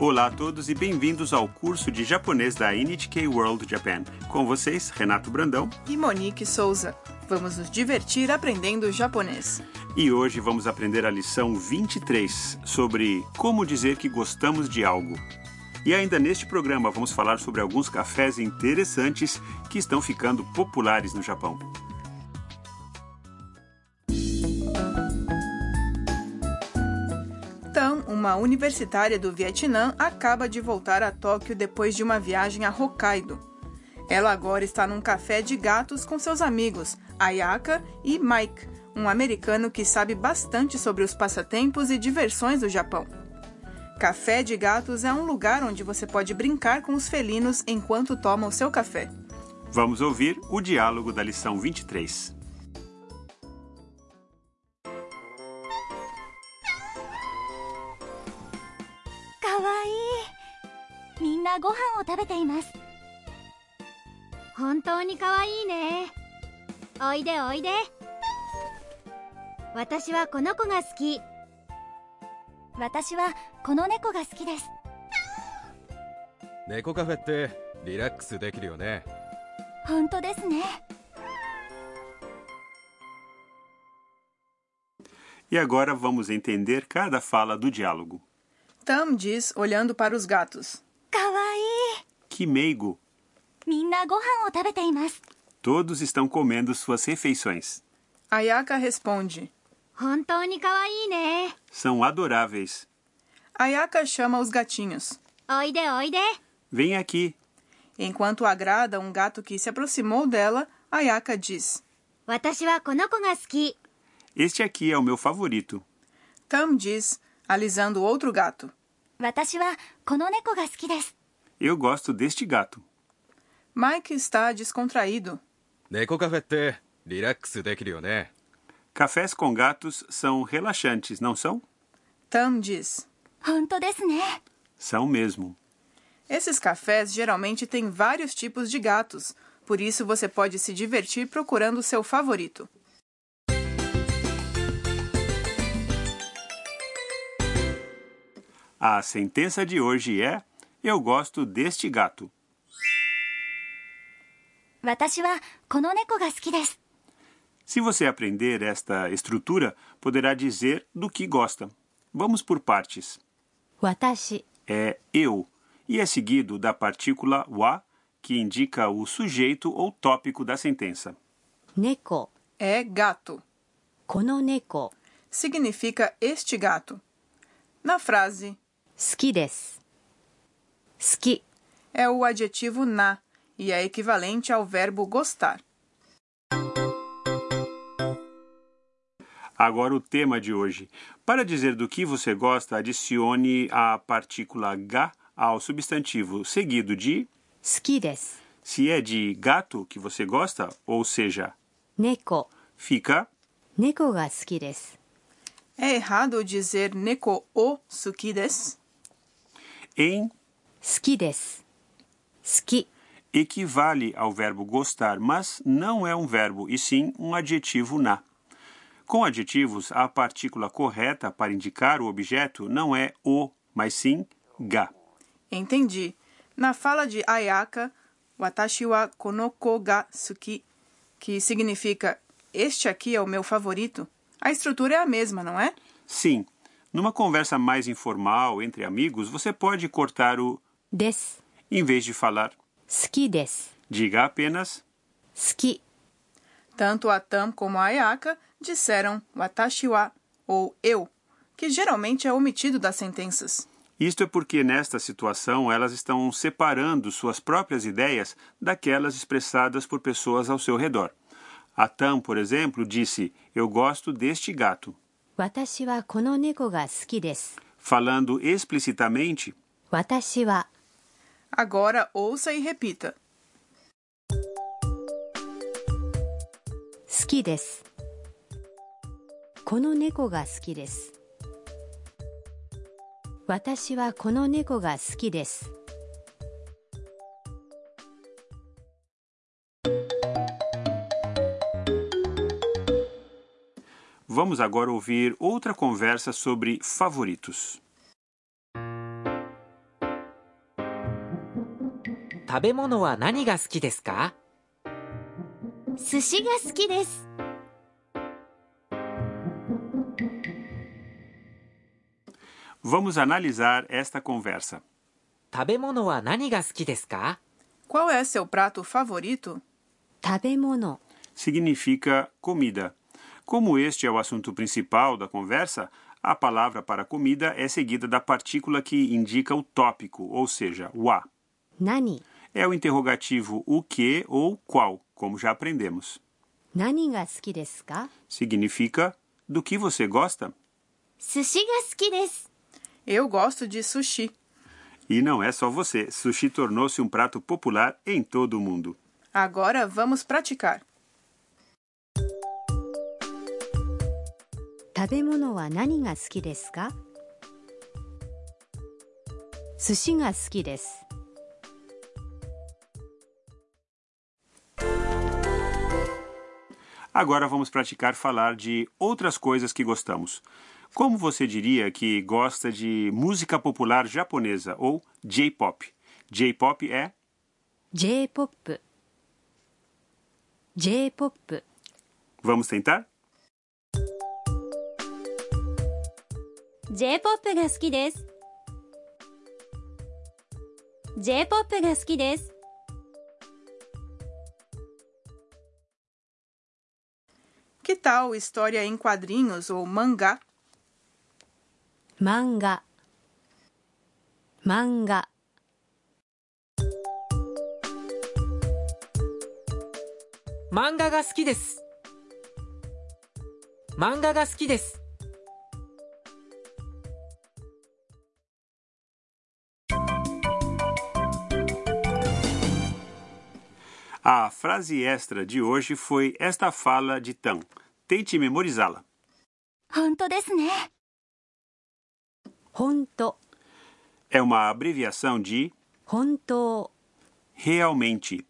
Olá a todos e bem-vindos ao curso de japonês da NHK World Japan. Com vocês, Renato Brandão. E Monique Souza. Vamos nos divertir aprendendo japonês. E hoje vamos aprender a lição 23 sobre como dizer que gostamos de algo. E ainda neste programa vamos falar sobre alguns cafés interessantes que estão ficando populares no Japão. Uma universitária do Vietnã, acaba de voltar a Tóquio depois de uma viagem a Hokkaido. Ela agora está num café de gatos com seus amigos, Ayaka e Mike, um americano que sabe bastante sobre os passatempos e diversões do Japão. Café de Gatos é um lugar onde você pode brincar com os felinos enquanto toma o seu café. Vamos ouvir o diálogo da lição 23. 食べています。本当にかわいいね。おいでおいで。私はこの子が好き。私はこの猫が好きです。猫カフェってリラックスできるよね。本当ですね。E agora vamos entender cada fala do diálogo. Tam diz, olhando para os gatos. かわいい Que meigo! Todos estão comendo suas refeições. Ayaka responde: São adoráveis. Ayaka chama os gatinhos. Oide, oide. Vem aqui. Enquanto agrada um gato que se aproximou dela, Ayaka diz: Este aqui é o meu favorito. Tam diz, alisando outro gato. 私はこの猫が好きです Eu gosto deste gato. Mike está descontraído. 猫カフェってリラックスできるよね Cafés com gatos são relaxantes, não são? Tam diz. 本当ですね São mesmo. Esses cafés geralmente têm vários tipos de gatos, por isso você pode se divertir procurando o seu favorito. A sentença de hoje é: Eu gosto deste gato. 私はこの猫が好きです Se você aprender esta estrutura, poderá dizer do que gosta. Vamos por partes. 私 É eu e é seguido da partícula wa, que indica o sujeito ou tópico da sentença. 猫 É gato. この猫 Significa este gato. Na frase 好きです Ski é o adjetivo na e é equivalente ao verbo gostar. Agora o tema de hoje. Para dizer do que você gosta, adicione a partícula ga ao substantivo seguido de ski. Se é de gato que você gosta, ou seja, neko, fica neko ga suki desu. É errado dizer neko o suki desu? Em Ski desu. Ski equivale ao verbo gostar, mas não é um verbo e sim um adjetivo na. Com adjetivos, a partícula correta para indicar o objeto não é o, mas sim ga. Entendi. Na fala de Ayaka, watashi wa konoko ga suki, que significa este aqui é o meu favorito, a estrutura é a mesma, não é? Sim. Numa conversa mais informal entre amigos, você pode cortar o です em vez de falar. 好きです Diga apenas 好き Tanto a Tam como a Ayaka disseram watashi wa ou eu, que geralmente é omitido das sentenças. Isto é porque nesta situação elas estão separando suas próprias ideias daquelas expressadas por pessoas ao seu redor. A Tam, por exemplo, disse: Eu gosto deste gato. 私はこの猫が好きです Falando explicitamente, 私は Agora ouça e repita. 好きですこの猫が好きです私はこの猫が好きです vamos agora ouvir outra conversa sobre favoritos. 食べ物は何が好きですか寿司が好きです Vamos analisar esta conversa. 食べ物は何が好きですか Qual é seu prato favorito? 食べ物 Significa comida. Como este é o assunto principal da conversa, a palavra para comida é seguida da partícula que indica o tópico, ou seja, o a. é o interrogativo o que ou qual, como já aprendemos. Significa do que você gosta? Sushi Eu gosto de sushi. E não é só você. Sushi tornou-se um prato popular em todo o mundo. Agora vamos praticar. Sushi Agora vamos praticar falar de outras coisas que gostamos. Como você diria que gosta de música popular japonesa ou J-pop? J-pop é J-POP J-POP Vamos tentar? J-POP が好きです J-POP が好きです tal história em quadrinhos ou mangá? Manga. Manga. Manga ga suki desu. Manga ga suki desu. A frase extra de hoje foi esta fala de Tão. Tente memorizá-la. 本当ですね本当 É uma abreviação de 本当 realmente.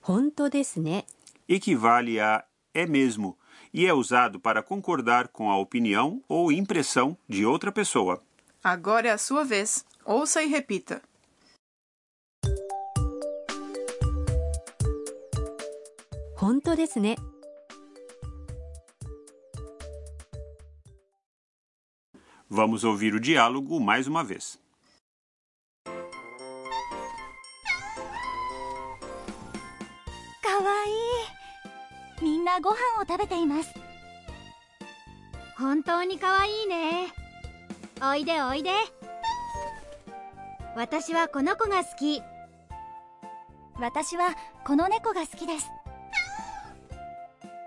本当ですね Equivale a é mesmo e é usado para concordar com a opinião ou impressão de outra pessoa. Agora é a sua vez. Ouça e repita. 本当ですね Vamos ouvir o diálogo mais uma vez. かわいいみんなご飯を食べています。本当にかわいいね。おいでおいで。私はこの子が好き。私はこの猫が好きです。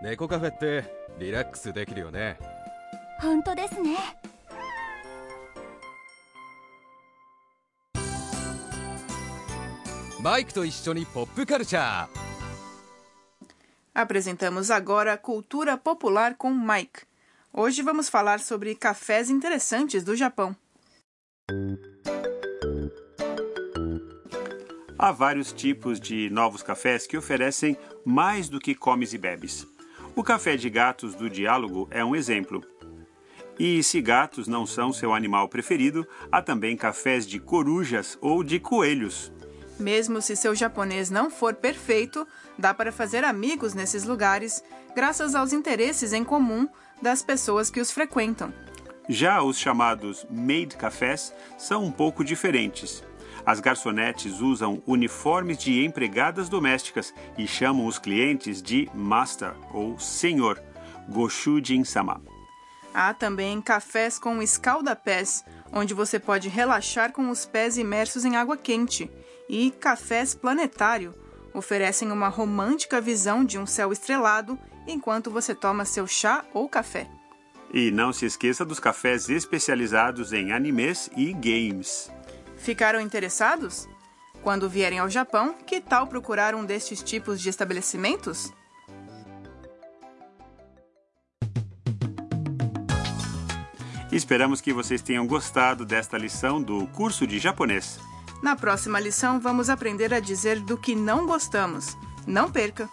猫カフェってリラックスできるよね。本当ですねマイクと一緒にポップカルチャー Apresentamos agora a cultura popular com Mike. Hoje vamos falar sobre cafés interessantes do Japão. Há vários tipos de novos cafés que oferecem mais do que comes e bebes. O café de gatos do diálogo é um exemplo. E se gatos não são seu animal preferido, há também cafés de corujas ou de coelhos. Mesmo se seu japonês não for perfeito, dá para fazer amigos nesses lugares, graças aos interesses em comum das pessoas que os frequentam. Já os chamados maid cafés são um pouco diferentes. As garçonetes usam uniformes de empregadas domésticas e chamam os clientes de master ou senhor, Goshujin-sama. Há também cafés com escalda-pés, onde você pode relaxar com os pés imersos em água quente, e cafés planetário oferecem uma romântica visão de um céu estrelado enquanto você toma seu chá ou café. E não se esqueça dos cafés especializados em animes e games. Ficaram interessados? Quando vierem ao Japão, que tal procurar um destes tipos de estabelecimentos? Esperamos que vocês tenham gostado desta lição do curso de japonês. Na próxima lição, vamos aprender a dizer do que não gostamos. Não perca!